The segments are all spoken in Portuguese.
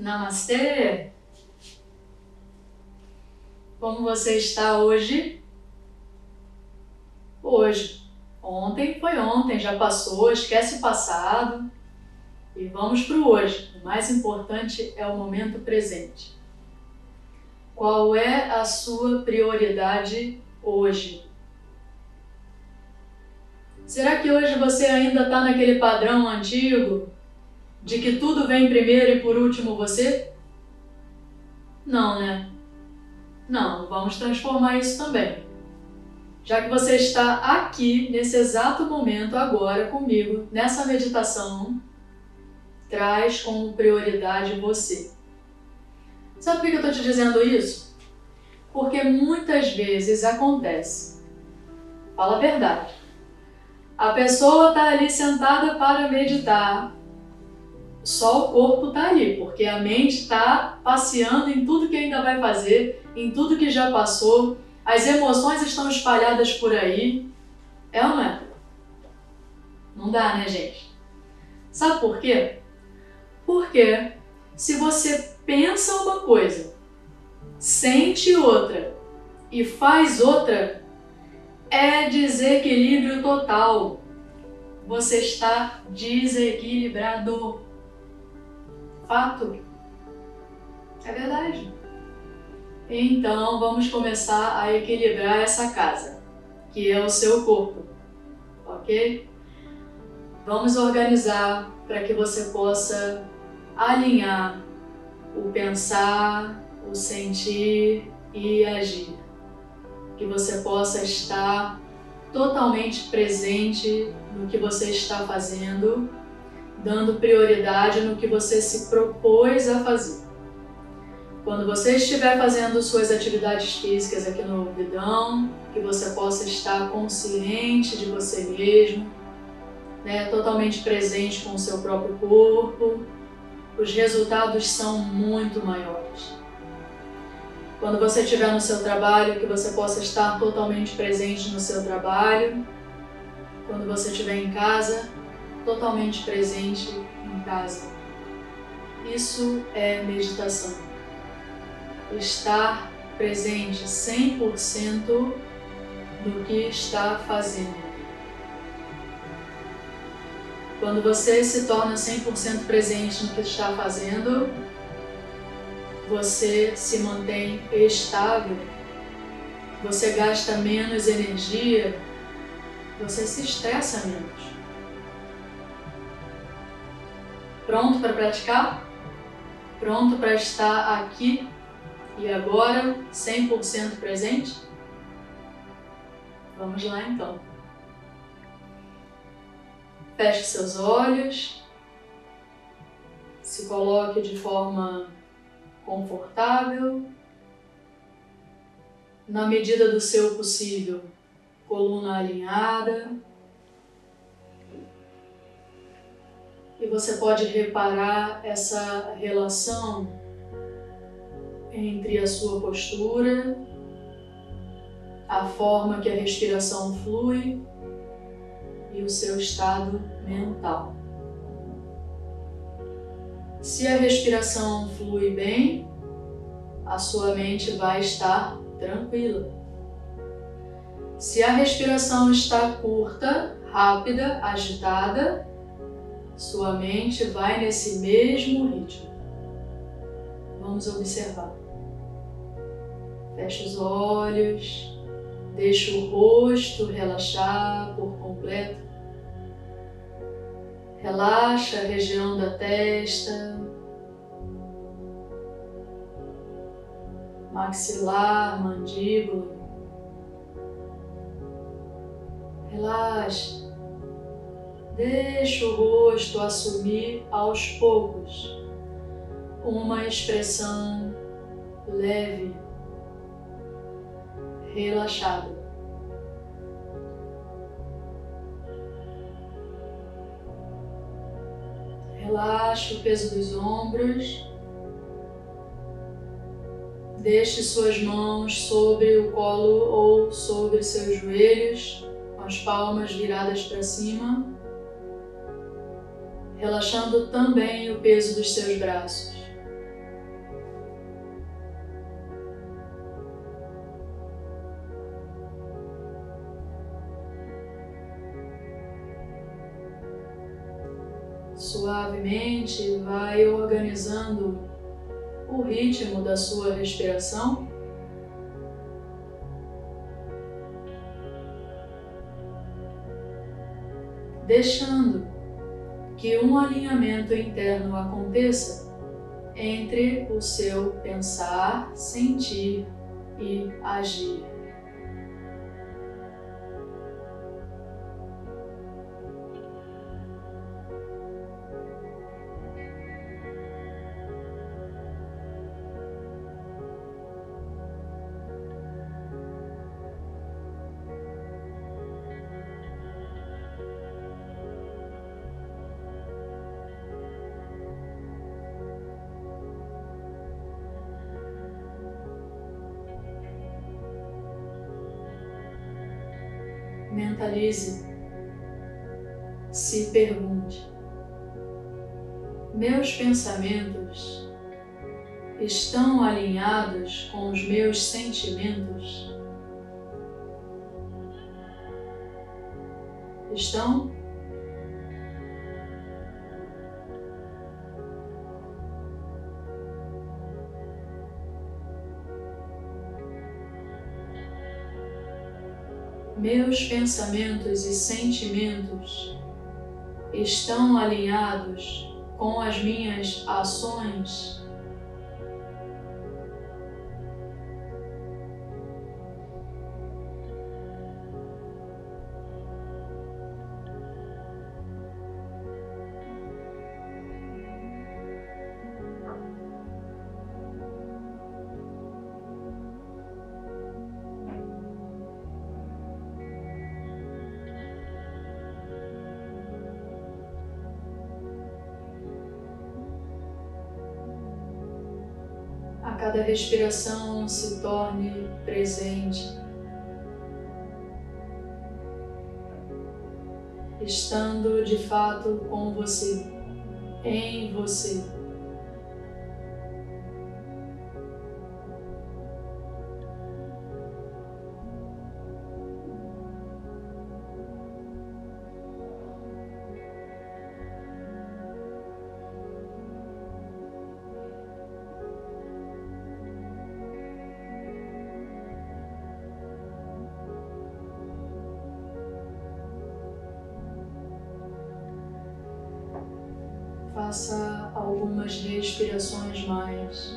Namastê! Como você está hoje? Hoje. Ontem foi ontem, já passou, esquece o passado e vamos para o hoje. O mais importante é o momento presente. Qual é a sua prioridade hoje? Será que hoje você ainda está naquele padrão antigo de que tudo vem primeiro e por último você? Não, né? Não, vamos transformar isso também. Já que você está aqui, nesse exato momento, agora comigo, nessa meditação, traz como prioridade você. Sabe por que eu estou te dizendo isso? Porque muitas vezes acontece. Fala a verdade. A pessoa está ali sentada para meditar, só o corpo está ali, porque a mente está passeando em tudo que ainda vai fazer, em tudo que já passou, as emoções estão espalhadas por aí. É ou não é? Não dá, né, gente? Sabe por quê? Porque se você pensa uma coisa, sente outra e faz outra, é desequilíbrio total. Você está desequilibrado fato. É verdade. Então vamos começar a equilibrar essa casa, que é o seu corpo, ok? Vamos organizar para que você possa alinhar o pensar, o sentir e agir. Que você possa estar totalmente presente no que você está fazendo dando prioridade no que você se propôs a fazer. Quando você estiver fazendo suas atividades físicas aqui no vidão, que você possa estar consciente de você mesmo, né, totalmente presente com o seu próprio corpo, os resultados são muito maiores. Quando você estiver no seu trabalho, que você possa estar totalmente presente no seu trabalho. Quando você estiver em casa, totalmente presente em casa. Isso é meditação. Estar presente 100% no que está fazendo. Quando você se torna 100% presente no que está fazendo, você se mantém estável, você gasta menos energia, você se estressa menos. Pronto para praticar? Pronto para estar aqui e agora 100% presente? Vamos lá então. Feche seus olhos, se coloque de forma confortável, na medida do seu possível, coluna alinhada você pode reparar essa relação entre a sua postura, a forma que a respiração flui e o seu estado mental. Se a respiração flui bem, a sua mente vai estar tranquila. Se a respiração está curta, rápida, agitada, sua mente vai nesse mesmo ritmo. Vamos observar. Feche os olhos, deixe o rosto relaxar por completo. Relaxa a região da testa, maxilar, mandíbula. Relaxa. Deixe o rosto assumir aos poucos uma expressão leve, relaxada. Relaxe o peso dos ombros. Deixe suas mãos sobre o colo ou sobre seus joelhos, com as palmas viradas para cima relaxando também o peso dos seus braços. Suavemente vai organizando o ritmo da sua respiração. Deixando que um alinhamento interno aconteça entre o seu pensar, sentir e agir. Mentalize, se pergunte: meus pensamentos estão alinhados com os meus sentimentos? Estão? Meus pensamentos e sentimentos estão alinhados com as minhas ações cada respiração se torne presente, estando de fato com você, em você. Faça algumas respirações mais.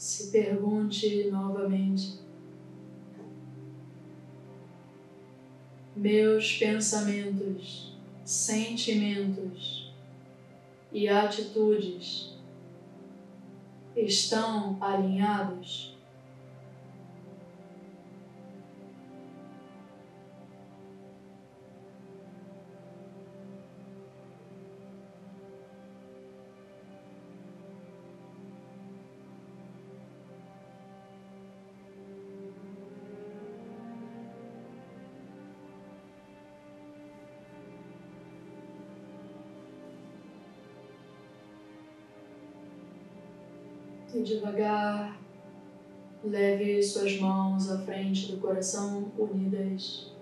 Se pergunte novamente: meus pensamentos, sentimentos e atitudes estão alinhados? E devagar, leve suas mãos à frente do coração unidas.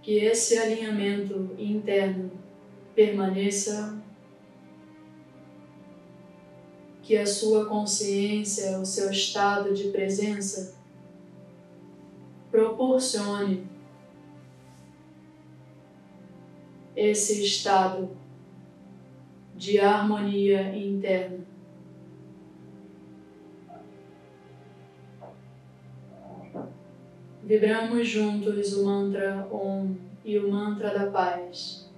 Que esse alinhamento interno permaneça, que a sua consciência, o seu estado de presença, proporcione esse estado de harmonia interna. Vibramos juntos o mantra Om e o mantra da paz.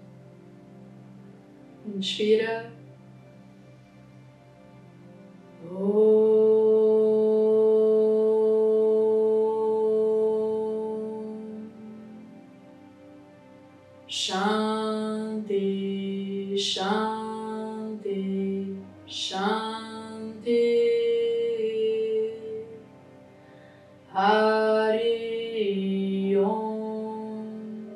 Inspira. Om. Shanti, Shanti. Hari Om.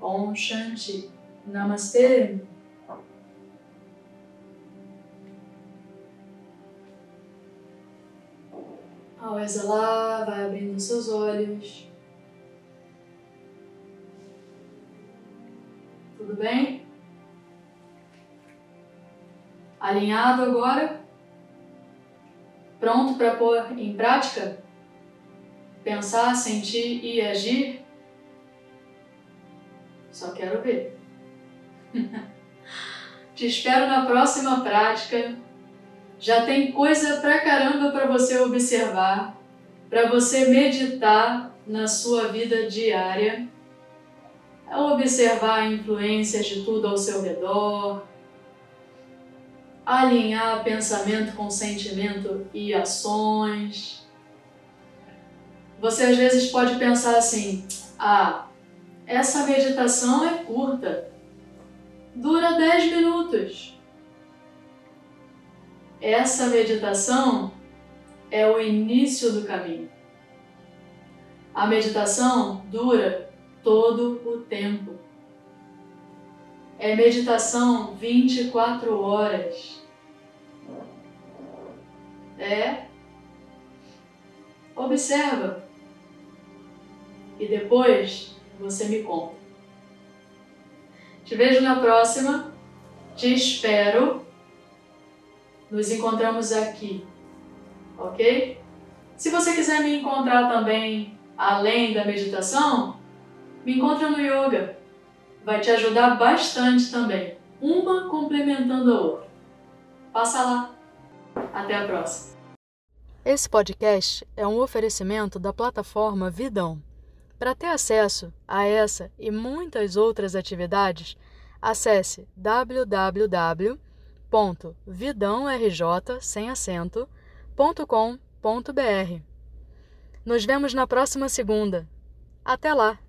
Om Shanti. Namastê. Ao exalar, vai abrindo seus olhos. Bem? Alinhado agora? Pronto para pôr em prática? Pensar, sentir e agir? Só quero ver. Te espero na próxima prática. Já tem coisa pra caramba para você observar, para você meditar na sua vida diária é observar influências de tudo ao seu redor, alinhar pensamento com sentimento e ações. Você às vezes pode pensar assim: ah, essa meditação é curta, dura 10 minutos. Essa meditação é o início do caminho. A meditação dura todo o tempo. É meditação 24 horas. É. Observa. E depois você me conta. Te vejo na próxima. Te espero. Nos encontramos aqui. Ok? Se você quiser me encontrar também além da meditação, me encontra no yoga. Vai te ajudar bastante também. Uma complementando a outra. Passa lá. Até a próxima. Esse podcast é um oferecimento da plataforma Vidão. Para ter acesso a essa e muitas outras atividades, acesse www.vidãorj.com.br. Nos vemos na próxima segunda. Até lá!